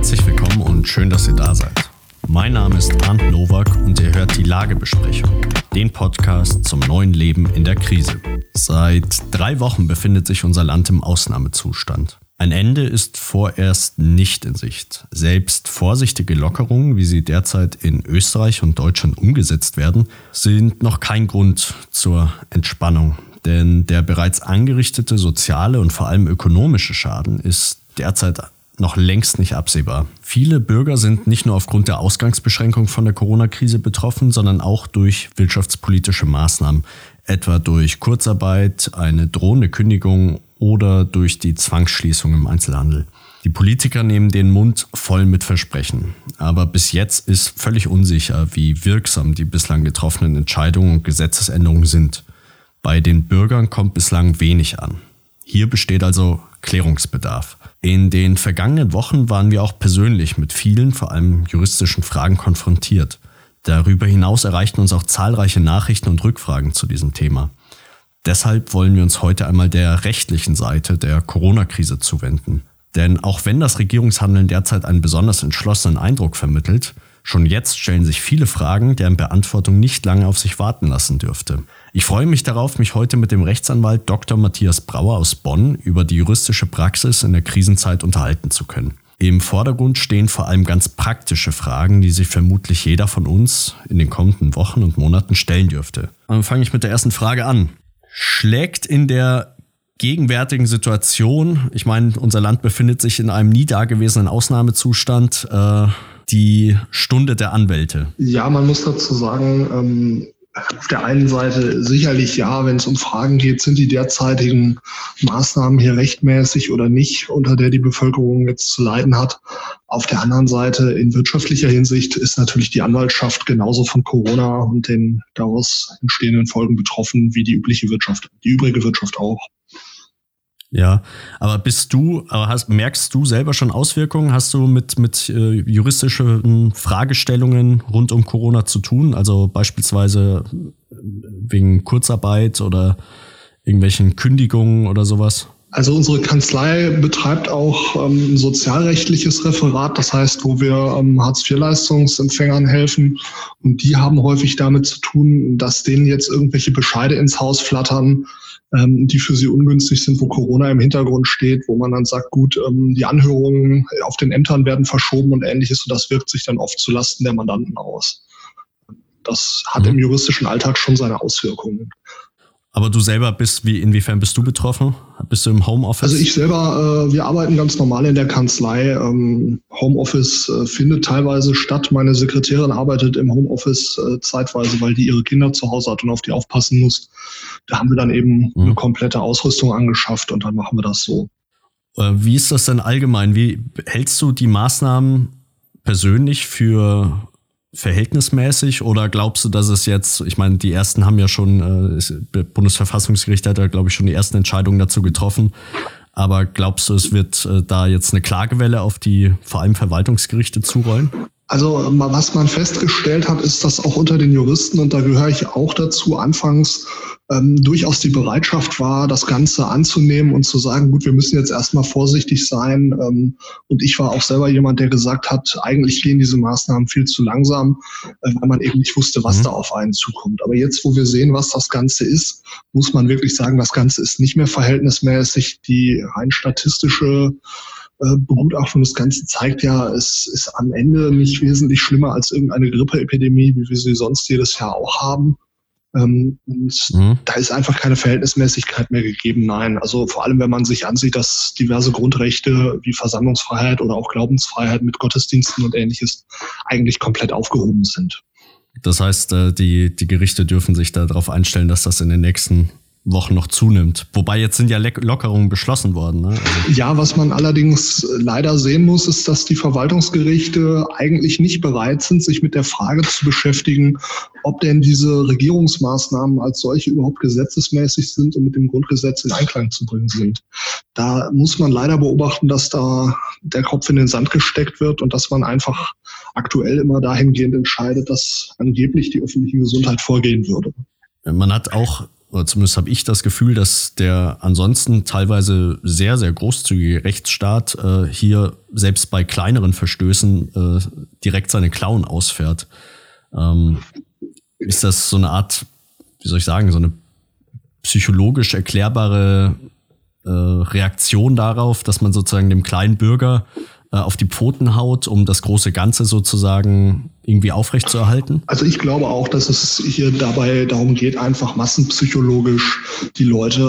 Herzlich willkommen und schön, dass ihr da seid. Mein Name ist Arndt Nowak und ihr hört die Lagebesprechung, den Podcast zum neuen Leben in der Krise. Seit drei Wochen befindet sich unser Land im Ausnahmezustand. Ein Ende ist vorerst nicht in Sicht. Selbst vorsichtige Lockerungen, wie sie derzeit in Österreich und Deutschland umgesetzt werden, sind noch kein Grund zur Entspannung. Denn der bereits angerichtete soziale und vor allem ökonomische Schaden ist derzeit noch längst nicht absehbar. Viele Bürger sind nicht nur aufgrund der Ausgangsbeschränkung von der Corona-Krise betroffen, sondern auch durch wirtschaftspolitische Maßnahmen, etwa durch Kurzarbeit, eine drohende Kündigung oder durch die Zwangsschließung im Einzelhandel. Die Politiker nehmen den Mund voll mit Versprechen. Aber bis jetzt ist völlig unsicher, wie wirksam die bislang getroffenen Entscheidungen und Gesetzesänderungen sind. Bei den Bürgern kommt bislang wenig an. Hier besteht also Klärungsbedarf. In den vergangenen Wochen waren wir auch persönlich mit vielen, vor allem juristischen Fragen konfrontiert. Darüber hinaus erreichten uns auch zahlreiche Nachrichten und Rückfragen zu diesem Thema. Deshalb wollen wir uns heute einmal der rechtlichen Seite der Corona-Krise zuwenden. Denn auch wenn das Regierungshandeln derzeit einen besonders entschlossenen Eindruck vermittelt, schon jetzt stellen sich viele Fragen, deren Beantwortung nicht lange auf sich warten lassen dürfte. Ich freue mich darauf, mich heute mit dem Rechtsanwalt Dr. Matthias Brauer aus Bonn über die juristische Praxis in der Krisenzeit unterhalten zu können. Im Vordergrund stehen vor allem ganz praktische Fragen, die sich vermutlich jeder von uns in den kommenden Wochen und Monaten stellen dürfte. Dann fange ich mit der ersten Frage an schlägt in der gegenwärtigen Situation, ich meine, unser Land befindet sich in einem nie dagewesenen Ausnahmezustand, äh, die Stunde der Anwälte? Ja, man muss dazu sagen, ähm, auf der einen Seite sicherlich ja, wenn es um Fragen geht, sind die derzeitigen Maßnahmen hier rechtmäßig oder nicht, unter der die Bevölkerung jetzt zu leiden hat. Auf der anderen Seite in wirtschaftlicher Hinsicht ist natürlich die Anwaltschaft genauso von Corona und den daraus entstehenden Folgen betroffen wie die übliche Wirtschaft, die übrige Wirtschaft auch. Ja, aber bist du, aber hast, merkst du selber schon Auswirkungen? Hast du mit, mit äh, juristischen Fragestellungen rund um Corona zu tun? Also beispielsweise wegen Kurzarbeit oder irgendwelchen Kündigungen oder sowas? Also unsere Kanzlei betreibt auch ähm, sozialrechtliches Referat, das heißt, wo wir ähm, Hartz-IV-Leistungsempfängern helfen. Und die haben häufig damit zu tun, dass denen jetzt irgendwelche Bescheide ins Haus flattern, ähm, die für sie ungünstig sind, wo Corona im Hintergrund steht, wo man dann sagt, gut, ähm, die Anhörungen auf den Ämtern werden verschoben und ähnliches. Und das wirkt sich dann oft zulasten der Mandanten aus. Das hat mhm. im juristischen Alltag schon seine Auswirkungen. Aber du selber bist, wie, inwiefern bist du betroffen? Bist du im Homeoffice? Also ich selber, äh, wir arbeiten ganz normal in der Kanzlei. Ähm, Homeoffice äh, findet teilweise statt. Meine Sekretärin arbeitet im Homeoffice äh, zeitweise, weil die ihre Kinder zu Hause hat und auf die aufpassen muss. Da haben wir dann eben mhm. eine komplette Ausrüstung angeschafft und dann machen wir das so. Äh, wie ist das denn allgemein? Wie hältst du die Maßnahmen persönlich für verhältnismäßig oder glaubst du, dass es jetzt, ich meine, die ersten haben ja schon, äh, Bundesverfassungsgericht hat ja, glaube ich, schon die ersten Entscheidungen dazu getroffen. Aber glaubst du, es wird äh, da jetzt eine Klagewelle auf die vor allem Verwaltungsgerichte zurollen? Also was man festgestellt hat, ist, dass auch unter den Juristen, und da gehöre ich auch dazu, anfangs ähm, durchaus die Bereitschaft war, das Ganze anzunehmen und zu sagen, gut, wir müssen jetzt erstmal vorsichtig sein. Ähm, und ich war auch selber jemand, der gesagt hat, eigentlich gehen diese Maßnahmen viel zu langsam, äh, weil man eben nicht wusste, was mhm. da auf einen zukommt. Aber jetzt, wo wir sehen, was das Ganze ist, muss man wirklich sagen, das Ganze ist nicht mehr verhältnismäßig. Die rein statistische Begutachtung des Ganzen zeigt ja, es ist am Ende nicht wesentlich schlimmer als irgendeine Grippeepidemie, wie wir sie sonst jedes Jahr auch haben. Ähm, und mhm. da ist einfach keine Verhältnismäßigkeit mehr gegeben. Nein, also vor allem, wenn man sich ansieht, dass diverse Grundrechte wie Versammlungsfreiheit oder auch Glaubensfreiheit mit Gottesdiensten und ähnliches eigentlich komplett aufgehoben sind. Das heißt, äh, die, die Gerichte dürfen sich darauf einstellen, dass das in den nächsten Wochen noch zunimmt. Wobei jetzt sind ja Lockerungen beschlossen worden. Ne? Also ja, was man allerdings leider sehen muss, ist, dass die Verwaltungsgerichte eigentlich nicht bereit sind, sich mit der Frage zu beschäftigen, ob denn diese Regierungsmaßnahmen als solche überhaupt gesetzesmäßig sind und mit dem Grundgesetz in Einklang zu bringen sind. Da muss man leider beobachten, dass da der Kopf in den Sand gesteckt wird und dass man einfach aktuell immer dahingehend entscheidet, dass angeblich die öffentliche Gesundheit vorgehen würde. Man hat auch oder zumindest habe ich das Gefühl, dass der ansonsten teilweise sehr, sehr großzügige Rechtsstaat äh, hier selbst bei kleineren Verstößen äh, direkt seine Klauen ausfährt. Ähm, ist das so eine Art, wie soll ich sagen, so eine psychologisch erklärbare äh, Reaktion darauf, dass man sozusagen dem kleinen Bürger äh, auf die Pfoten haut, um das große Ganze sozusagen irgendwie aufrechtzuerhalten? Also ich glaube auch, dass es hier dabei darum geht, einfach massenpsychologisch die Leute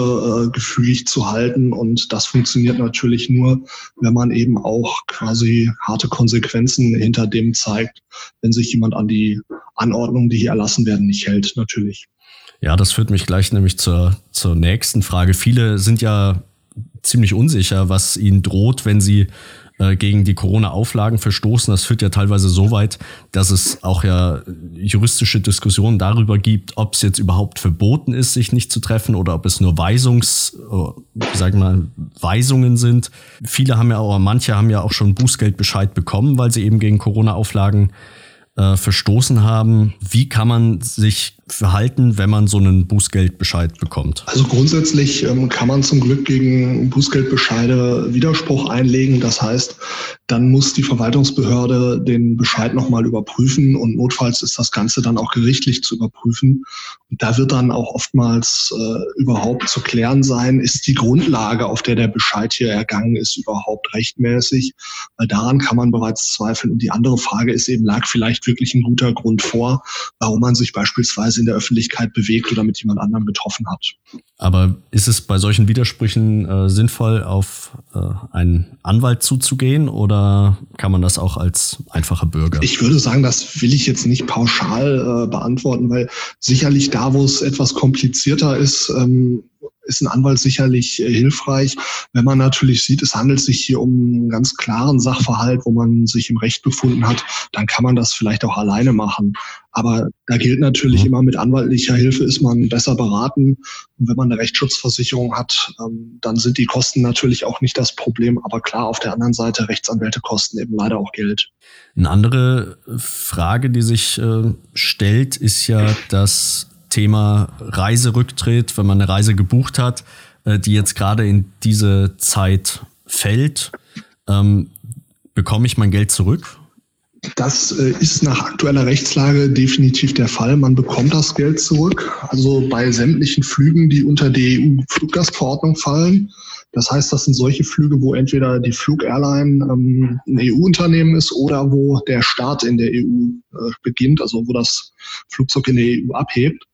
äh, gefügig zu halten. Und das funktioniert natürlich nur, wenn man eben auch quasi harte Konsequenzen hinter dem zeigt, wenn sich jemand an die Anordnungen, die hier erlassen werden, nicht hält, natürlich. Ja, das führt mich gleich nämlich zur, zur nächsten Frage. Viele sind ja ziemlich unsicher, was ihnen droht, wenn sie äh, gegen die Corona-Auflagen verstoßen. Das führt ja teilweise so weit, dass es auch ja juristische Diskussionen darüber gibt, ob es jetzt überhaupt verboten ist, sich nicht zu treffen oder ob es nur Weisungs, äh, sagen mal, Weisungen sind. Viele haben ja auch, manche haben ja auch schon Bußgeldbescheid bekommen, weil sie eben gegen Corona-Auflagen äh, verstoßen haben. Wie kann man sich verhalten, wenn man so einen Bußgeldbescheid bekommt? Also grundsätzlich ähm, kann man zum Glück gegen Bußgeldbescheide Widerspruch einlegen. Das heißt, dann muss die Verwaltungsbehörde den Bescheid nochmal überprüfen und notfalls ist das Ganze dann auch gerichtlich zu überprüfen. Und da wird dann auch oftmals äh, überhaupt zu klären sein, ist die Grundlage, auf der der Bescheid hier ergangen ist, überhaupt rechtmäßig? Weil daran kann man bereits zweifeln. Und die andere Frage ist eben, lag vielleicht wirklich ein guter Grund vor, warum man sich beispielsweise in der Öffentlichkeit bewegt oder mit jemand anderem getroffen hat. Aber ist es bei solchen Widersprüchen äh, sinnvoll, auf äh, einen Anwalt zuzugehen oder kann man das auch als einfacher Bürger? Ich würde sagen, das will ich jetzt nicht pauschal äh, beantworten, weil sicherlich da, wo es etwas komplizierter ist, ähm, ist ein Anwalt sicherlich äh, hilfreich. Wenn man natürlich sieht, es handelt sich hier um einen ganz klaren Sachverhalt, wo man sich im Recht befunden hat, dann kann man das vielleicht auch alleine machen. Aber da gilt natürlich mhm. immer, mit anwaltlicher Hilfe ist man besser beraten. Und wenn man eine Rechtsschutzversicherung hat, ähm, dann sind die Kosten natürlich auch nicht das Problem. Aber klar, auf der anderen Seite, Rechtsanwälte kosten eben leider auch Geld. Eine andere Frage, die sich äh, stellt, ist ja, dass Thema Reiserücktritt, wenn man eine Reise gebucht hat, äh, die jetzt gerade in diese Zeit fällt, ähm, bekomme ich mein Geld zurück? Das äh, ist nach aktueller Rechtslage definitiv der Fall. Man bekommt das Geld zurück. Also bei sämtlichen Flügen, die unter die EU-Fluggastverordnung fallen. Das heißt, das sind solche Flüge, wo entweder die Flugairline ähm, ein EU-Unternehmen ist oder wo der Start in der EU äh, beginnt, also wo das Flugzeug in der EU abhebt.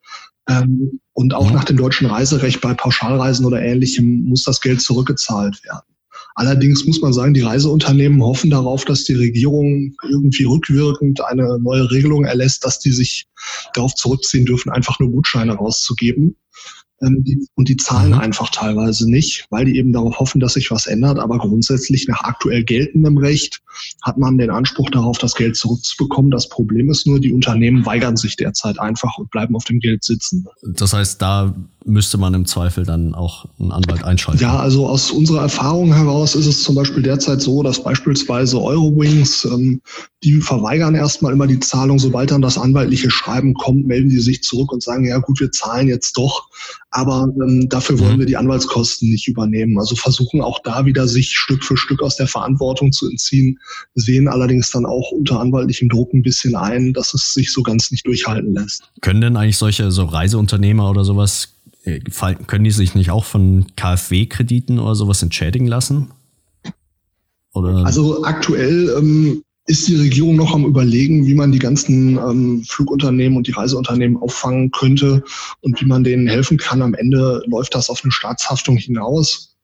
Ähm, und auch mhm. nach dem deutschen Reiserecht bei Pauschalreisen oder ähnlichem muss das Geld zurückgezahlt werden. Allerdings muss man sagen, die Reiseunternehmen hoffen darauf, dass die Regierung irgendwie rückwirkend eine neue Regelung erlässt, dass die sich darauf zurückziehen dürfen, einfach nur Gutscheine rauszugeben. Ähm, und die zahlen mhm. einfach teilweise nicht, weil die eben darauf hoffen, dass sich was ändert. Aber grundsätzlich nach aktuell geltendem Recht hat man den Anspruch darauf, das Geld zurückzubekommen. Das Problem ist nur, die Unternehmen weigern sich derzeit einfach und bleiben auf dem Geld sitzen. Das heißt, da müsste man im Zweifel dann auch einen Anwalt einschalten. Ja, also aus unserer Erfahrung heraus ist es zum Beispiel derzeit so, dass beispielsweise Eurowings, ähm, die verweigern erstmal immer die Zahlung. Sobald dann das anwaltliche Schreiben kommt, melden die sich zurück und sagen, ja gut, wir zahlen jetzt doch, aber ähm, dafür wollen mhm. wir die Anwaltskosten nicht übernehmen. Also versuchen auch da wieder sich Stück für Stück aus der Verantwortung zu entziehen, sehen allerdings dann auch unter anwaltlichem Druck ein bisschen ein, dass es sich so ganz nicht durchhalten lässt. Können denn eigentlich solche so Reiseunternehmer oder sowas äh, können die sich nicht auch von KfW-Krediten oder sowas entschädigen lassen? Oder? Also aktuell ähm, ist die Regierung noch am Überlegen, wie man die ganzen ähm, Flugunternehmen und die Reiseunternehmen auffangen könnte und wie man denen helfen kann. Am Ende läuft das auf eine Staatshaftung hinaus.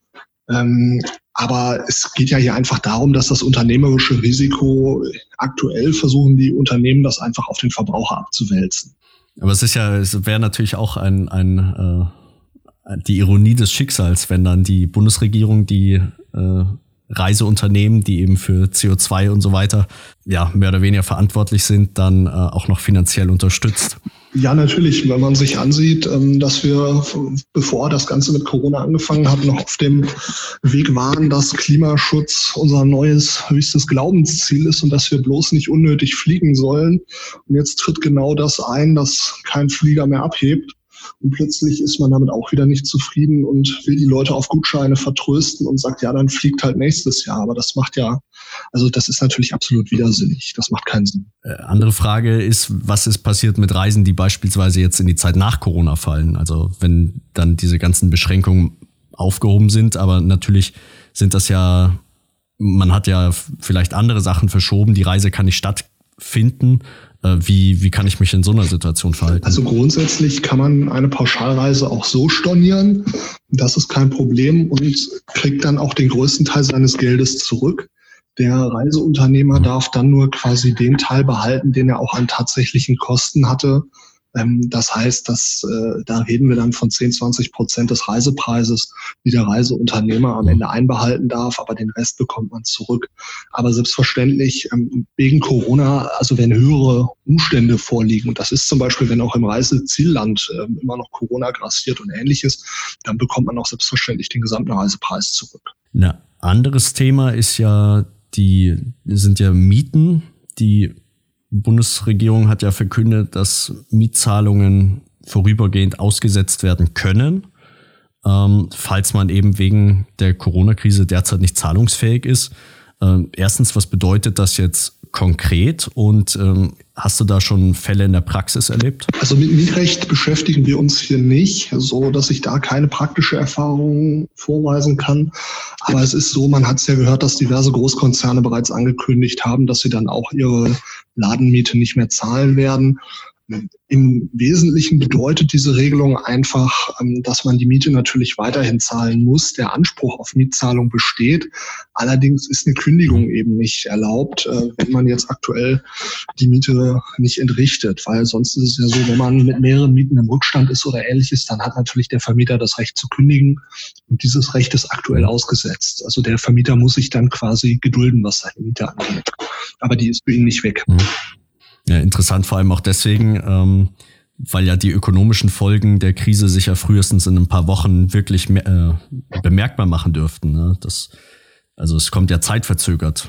Ähm, aber es geht ja hier einfach darum, dass das unternehmerische Risiko aktuell versuchen die Unternehmen das einfach auf den Verbraucher abzuwälzen. Aber es ist ja, es wäre natürlich auch ein, ein äh, die Ironie des Schicksals, wenn dann die Bundesregierung die äh, Reiseunternehmen, die eben für CO2 und so weiter ja mehr oder weniger verantwortlich sind, dann äh, auch noch finanziell unterstützt. Ja, natürlich. Wenn man sich ansieht, ähm, dass wir, bevor das Ganze mit Corona angefangen hat, noch auf dem Weg waren, dass Klimaschutz unser neues höchstes Glaubensziel ist und dass wir bloß nicht unnötig fliegen sollen. Und jetzt tritt genau das ein, dass kein Flieger mehr abhebt. Und plötzlich ist man damit auch wieder nicht zufrieden und will die Leute auf Gutscheine vertrösten und sagt, ja, dann fliegt halt nächstes Jahr. Aber das macht ja, also das ist natürlich absolut widersinnig. Das macht keinen Sinn. Äh, andere Frage ist, was ist passiert mit Reisen, die beispielsweise jetzt in die Zeit nach Corona fallen? Also wenn dann diese ganzen Beschränkungen aufgehoben sind, aber natürlich sind das ja, man hat ja vielleicht andere Sachen verschoben, die Reise kann nicht stattfinden. Äh, wie, wie kann ich mich in so einer Situation verhalten? Also grundsätzlich kann man eine Pauschalreise auch so stornieren. Das ist kein Problem und kriegt dann auch den größten Teil seines Geldes zurück. Der Reiseunternehmer mhm. darf dann nur quasi den Teil behalten, den er auch an tatsächlichen Kosten hatte. Ähm, das heißt, dass äh, da reden wir dann von 10, 20 Prozent des Reisepreises, die der Reiseunternehmer am Ende einbehalten darf, aber den Rest bekommt man zurück. Aber selbstverständlich ähm, wegen Corona, also wenn höhere Umstände vorliegen, und das ist zum Beispiel, wenn auch im Reisezielland ähm, immer noch Corona grassiert und ähnliches, dann bekommt man auch selbstverständlich den gesamten Reisepreis zurück. Ein anderes Thema ist ja die sind ja Mieten, die Bundesregierung hat ja verkündet, dass Mietzahlungen vorübergehend ausgesetzt werden können, ähm, falls man eben wegen der Corona-Krise derzeit nicht zahlungsfähig ist. Ähm, erstens, was bedeutet das jetzt konkret und ähm, hast du da schon Fälle in der Praxis erlebt? Also mit Mietrecht beschäftigen wir uns hier nicht, so dass ich da keine praktische Erfahrung vorweisen kann. Aber es ist so, man hat es ja gehört, dass diverse Großkonzerne bereits angekündigt haben, dass sie dann auch ihre Ladenmiete nicht mehr zahlen werden. Im Wesentlichen bedeutet diese Regelung einfach, ähm, dass man die Miete natürlich weiterhin zahlen muss. Der Anspruch auf Mietzahlung besteht. Allerdings ist eine Kündigung eben nicht erlaubt, äh, wenn man jetzt aktuell die Miete nicht entrichtet. Weil sonst ist es ja so, wenn man mit mehreren Mieten im Rückstand ist oder ähnliches, dann hat natürlich der Vermieter das Recht zu kündigen. Und dieses Recht ist aktuell ausgesetzt. Also der Vermieter muss sich dann quasi gedulden, was seine Miete angeht. Aber die ist für ihn nicht weg. Mhm. Ja, interessant vor allem auch deswegen, ähm, weil ja die ökonomischen Folgen der Krise sich ja frühestens in ein paar Wochen wirklich äh, bemerkbar machen dürften. Ne? Das, also es kommt ja zeitverzögert.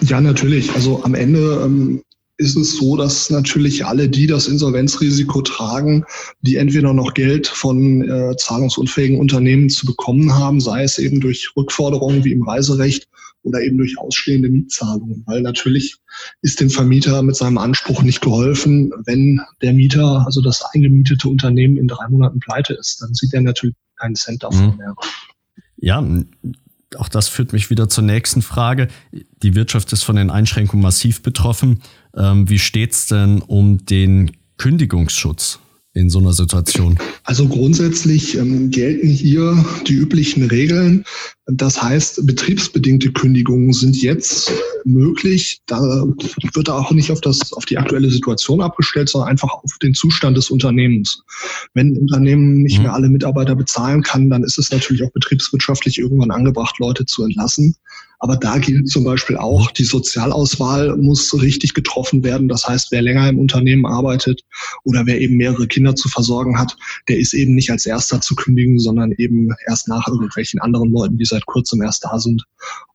Ja, natürlich. Also am Ende ähm, ist es so, dass natürlich alle, die das Insolvenzrisiko tragen, die entweder noch Geld von äh, zahlungsunfähigen Unternehmen zu bekommen haben, sei es eben durch Rückforderungen wie im Reiserecht oder eben durch ausstehende Mietzahlungen. Weil natürlich ist dem Vermieter mit seinem Anspruch nicht geholfen, wenn der Mieter, also das eingemietete Unternehmen in drei Monaten pleite ist. Dann sieht er natürlich keinen Cent davon mhm. mehr. Ja, auch das führt mich wieder zur nächsten Frage. Die Wirtschaft ist von den Einschränkungen massiv betroffen. Ähm, wie steht's denn um den Kündigungsschutz? in so einer Situation? Also grundsätzlich ähm, gelten hier die üblichen Regeln. Das heißt, betriebsbedingte Kündigungen sind jetzt möglich. Da wird auch nicht auf, das, auf die aktuelle Situation abgestellt, sondern einfach auf den Zustand des Unternehmens. Wenn ein Unternehmen nicht mhm. mehr alle Mitarbeiter bezahlen kann, dann ist es natürlich auch betriebswirtschaftlich irgendwann angebracht, Leute zu entlassen. Aber da gilt zum Beispiel auch, die Sozialauswahl muss richtig getroffen werden. Das heißt, wer länger im Unternehmen arbeitet oder wer eben mehrere Kinder zu versorgen hat, der ist eben nicht als erster zu kündigen, sondern eben erst nach irgendwelchen anderen Leuten, die seit kurzem erst da sind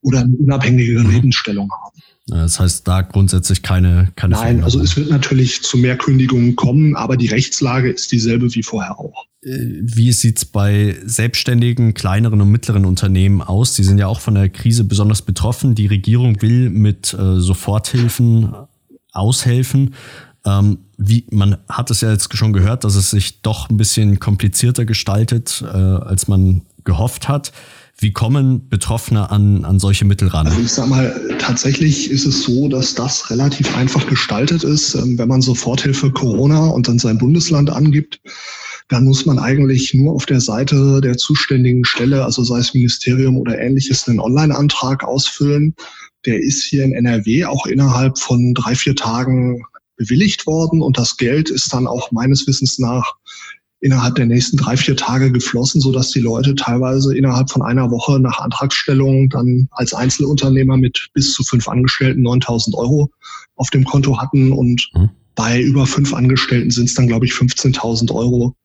oder eine unabhängige. Lebensstellung haben. Das heißt, da grundsätzlich keine, keine Nein, also es wird natürlich zu mehr Kündigungen kommen, aber die Rechtslage ist dieselbe wie vorher auch. Äh, wie sieht's bei selbstständigen, kleineren und mittleren Unternehmen aus? Die sind ja auch von der Krise besonders betroffen. Die Regierung will mit äh, Soforthilfen aushelfen. Ähm, wie, man hat es ja jetzt schon gehört, dass es sich doch ein bisschen komplizierter gestaltet, äh, als man gehofft hat. Wie kommen Betroffene an, an solche Mittel ran? Also ich sag mal, tatsächlich ist es so, dass das relativ einfach gestaltet ist. Ähm, wenn man Soforthilfe Corona und dann sein Bundesland angibt, dann muss man eigentlich nur auf der Seite der zuständigen Stelle, also sei es Ministerium oder ähnliches, einen Online-Antrag ausfüllen. Der ist hier in NRW auch innerhalb von drei, vier Tagen bewilligt worden und das Geld ist dann auch meines Wissens nach innerhalb der nächsten drei, vier Tage geflossen, so dass die Leute teilweise innerhalb von einer Woche nach Antragsstellung dann als Einzelunternehmer mit bis zu fünf Angestellten 9000 Euro auf dem Konto hatten und mhm. bei über fünf Angestellten sind es dann, glaube ich, 15.000 Euro.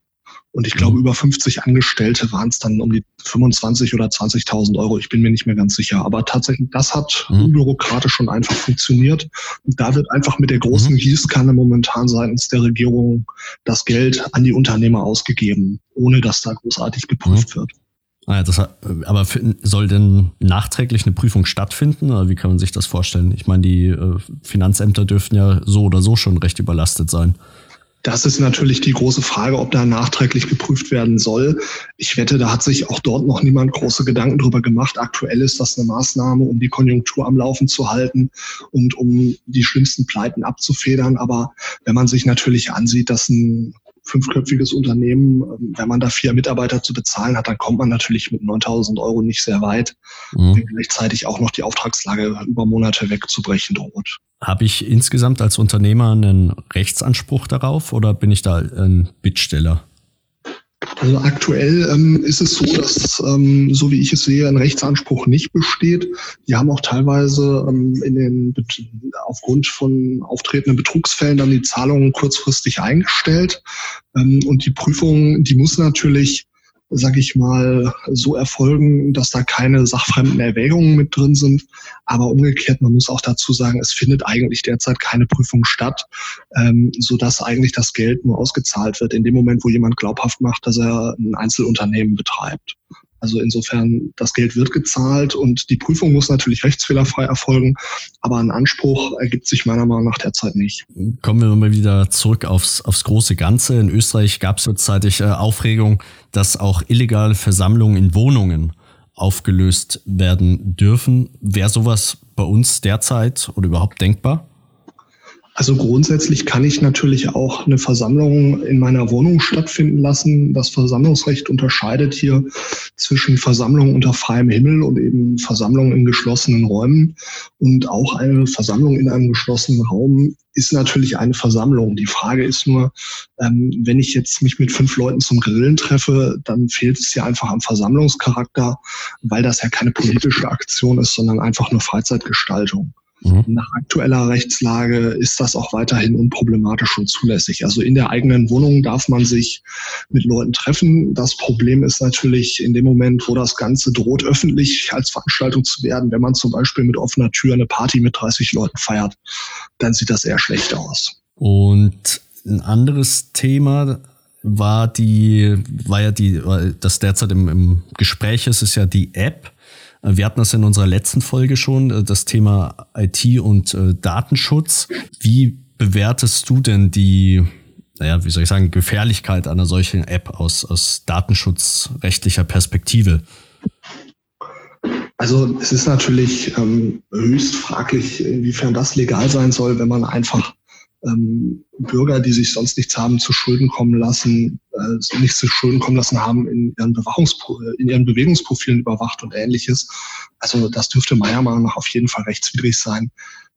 Und ich glaube, mhm. über 50 Angestellte waren es dann um die 25 oder 20.000 Euro. Ich bin mir nicht mehr ganz sicher. Aber tatsächlich, das hat mhm. unbürokratisch und einfach funktioniert. Und da wird einfach mit der großen mhm. Gießkanne momentan seitens der Regierung das Geld an die Unternehmer ausgegeben, ohne dass da großartig geprüft mhm. wird. Ah, das, aber soll denn nachträglich eine Prüfung stattfinden? Oder wie kann man sich das vorstellen? Ich meine, die äh, Finanzämter dürften ja so oder so schon recht überlastet sein. Das ist natürlich die große Frage, ob da nachträglich geprüft werden soll. Ich wette, da hat sich auch dort noch niemand große Gedanken drüber gemacht. Aktuell ist das eine Maßnahme, um die Konjunktur am Laufen zu halten und um die schlimmsten Pleiten abzufedern. Aber wenn man sich natürlich ansieht, dass ein fünfköpfiges Unternehmen, ähm, wenn man da vier Mitarbeiter zu bezahlen hat, dann kommt man natürlich mit 9000 Euro nicht sehr weit, mhm. wenn gleichzeitig auch noch die Auftragslage über Monate wegzubrechen droht. Habe ich insgesamt als Unternehmer einen Rechtsanspruch darauf oder bin ich da ein Bittsteller? Also aktuell ähm, ist es so, dass, ähm, so wie ich es sehe, ein Rechtsanspruch nicht besteht. Die haben auch teilweise ähm, in den, aufgrund von auftretenden Betrugsfällen dann die Zahlungen kurzfristig eingestellt. Ähm, und die Prüfung, die muss natürlich sage ich mal, so erfolgen, dass da keine sachfremden Erwägungen mit drin sind. Aber umgekehrt, man muss auch dazu sagen, es findet eigentlich derzeit keine Prüfung statt, ähm, sodass eigentlich das Geld nur ausgezahlt wird in dem Moment, wo jemand glaubhaft macht, dass er ein Einzelunternehmen betreibt. Also insofern, das Geld wird gezahlt und die Prüfung muss natürlich rechtsfehlerfrei erfolgen, aber ein Anspruch ergibt sich meiner Meinung nach derzeit nicht. Kommen wir mal wieder zurück aufs, aufs große Ganze. In Österreich gab es kurzzeitig äh, Aufregung, dass auch illegale Versammlungen in Wohnungen aufgelöst werden dürfen. Wäre sowas bei uns derzeit oder überhaupt denkbar? Also grundsätzlich kann ich natürlich auch eine Versammlung in meiner Wohnung stattfinden lassen. Das Versammlungsrecht unterscheidet hier zwischen Versammlungen unter freiem Himmel und eben Versammlungen in geschlossenen Räumen. Und auch eine Versammlung in einem geschlossenen Raum ist natürlich eine Versammlung. Die Frage ist nur, ähm, wenn ich jetzt mich mit fünf Leuten zum Grillen treffe, dann fehlt es ja einfach am Versammlungscharakter, weil das ja keine politische Aktion ist, sondern einfach nur Freizeitgestaltung. Mhm. Nach aktueller Rechtslage ist das auch weiterhin unproblematisch und zulässig. Also in der eigenen Wohnung darf man sich mit Leuten treffen. Das Problem ist natürlich in dem Moment, wo das Ganze droht, öffentlich als Veranstaltung zu werden, wenn man zum Beispiel mit offener Tür eine Party mit 30 Leuten feiert, dann sieht das eher schlecht aus. Und ein anderes Thema war die, war ja die, das derzeit im, im Gespräch ist, ist ja die App. Wir hatten das in unserer letzten Folge schon, äh, das Thema IT und äh, Datenschutz. Wie bewertest du denn die, naja, wie soll ich sagen, Gefährlichkeit einer solchen App aus, aus datenschutzrechtlicher Perspektive? Also es ist natürlich ähm, höchst fraglich, inwiefern das legal sein soll, wenn man einfach ähm, Bürger, die sich sonst nichts haben zu Schulden kommen lassen, äh, nichts zu Schulden kommen lassen haben, in ihren, Bewachungspro in ihren Bewegungsprofilen überwacht und ähnliches. Also das dürfte meiner Meinung nach auf jeden Fall rechtswidrig sein,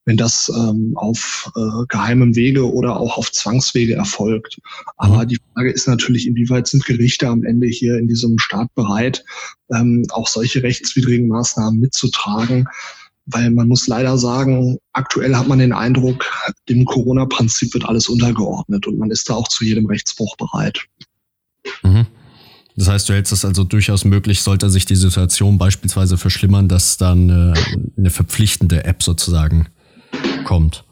wenn das ähm, auf äh, geheimem Wege oder auch auf Zwangswege erfolgt. Aber mhm. die Frage ist natürlich, inwieweit sind Gerichte am Ende hier in diesem Staat bereit, ähm, auch solche rechtswidrigen Maßnahmen mitzutragen weil man muss leider sagen, aktuell hat man den Eindruck, dem Corona-Prinzip wird alles untergeordnet und man ist da auch zu jedem Rechtsbruch bereit. Mhm. Das heißt, du hältst es also durchaus möglich, sollte sich die Situation beispielsweise verschlimmern, dass dann äh, eine verpflichtende App sozusagen kommt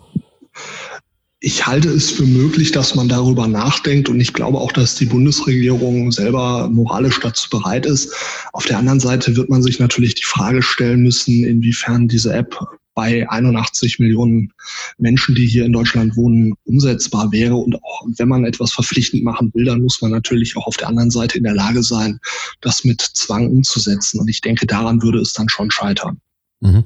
ich halte es für möglich, dass man darüber nachdenkt und ich glaube auch, dass die Bundesregierung selber moralisch dazu bereit ist. Auf der anderen Seite wird man sich natürlich die Frage stellen müssen, inwiefern diese App bei 81 Millionen Menschen, die hier in Deutschland wohnen, umsetzbar wäre. Und auch wenn man etwas verpflichtend machen will, dann muss man natürlich auch auf der anderen Seite in der Lage sein, das mit Zwang umzusetzen. Und ich denke, daran würde es dann schon scheitern. Mhm.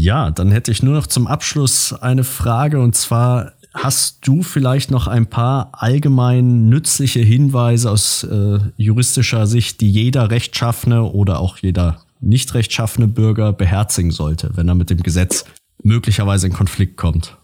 Ja, dann hätte ich nur noch zum Abschluss eine Frage und zwar hast du vielleicht noch ein paar allgemein nützliche Hinweise aus äh, juristischer Sicht, die jeder rechtschaffene oder auch jeder nicht rechtschaffene Bürger beherzigen sollte, wenn er mit dem Gesetz möglicherweise in Konflikt kommt?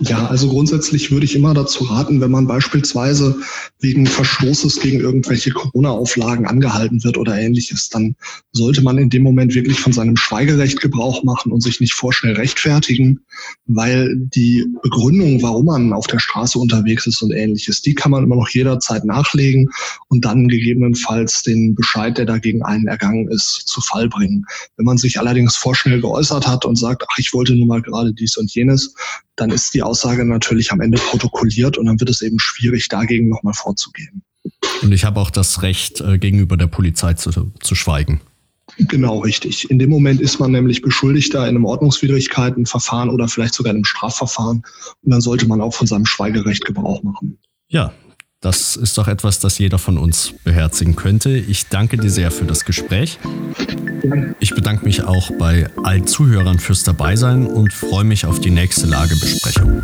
Ja, also grundsätzlich würde ich immer dazu raten, wenn man beispielsweise wegen Verstoßes gegen irgendwelche Corona-Auflagen angehalten wird oder ähnliches, dann sollte man in dem Moment wirklich von seinem Schweigerecht Gebrauch machen und sich nicht vorschnell rechtfertigen, weil die Begründung, warum man auf der Straße unterwegs ist und ähnliches, die kann man immer noch jederzeit nachlegen und dann gegebenenfalls den Bescheid, der dagegen einen ergangen ist, zu Fall bringen. Wenn man sich allerdings vorschnell geäußert hat und sagt, ach, ich wollte nur mal gerade dies und jenes, dann ist die Aussage natürlich am Ende protokolliert und dann wird es eben schwierig, dagegen nochmal vorzugehen. Und ich habe auch das Recht, äh, gegenüber der Polizei zu, zu schweigen. Genau, richtig. In dem Moment ist man nämlich Beschuldigter in einem Ordnungswidrigkeitenverfahren oder vielleicht sogar in einem Strafverfahren. Und dann sollte man auch von seinem Schweigerecht Gebrauch machen. Ja, das ist doch etwas, das jeder von uns beherzigen könnte. Ich danke dir sehr für das Gespräch. Ich bedanke mich auch bei allen Zuhörern fürs Dabeisein und freue mich auf die nächste Lagebesprechung.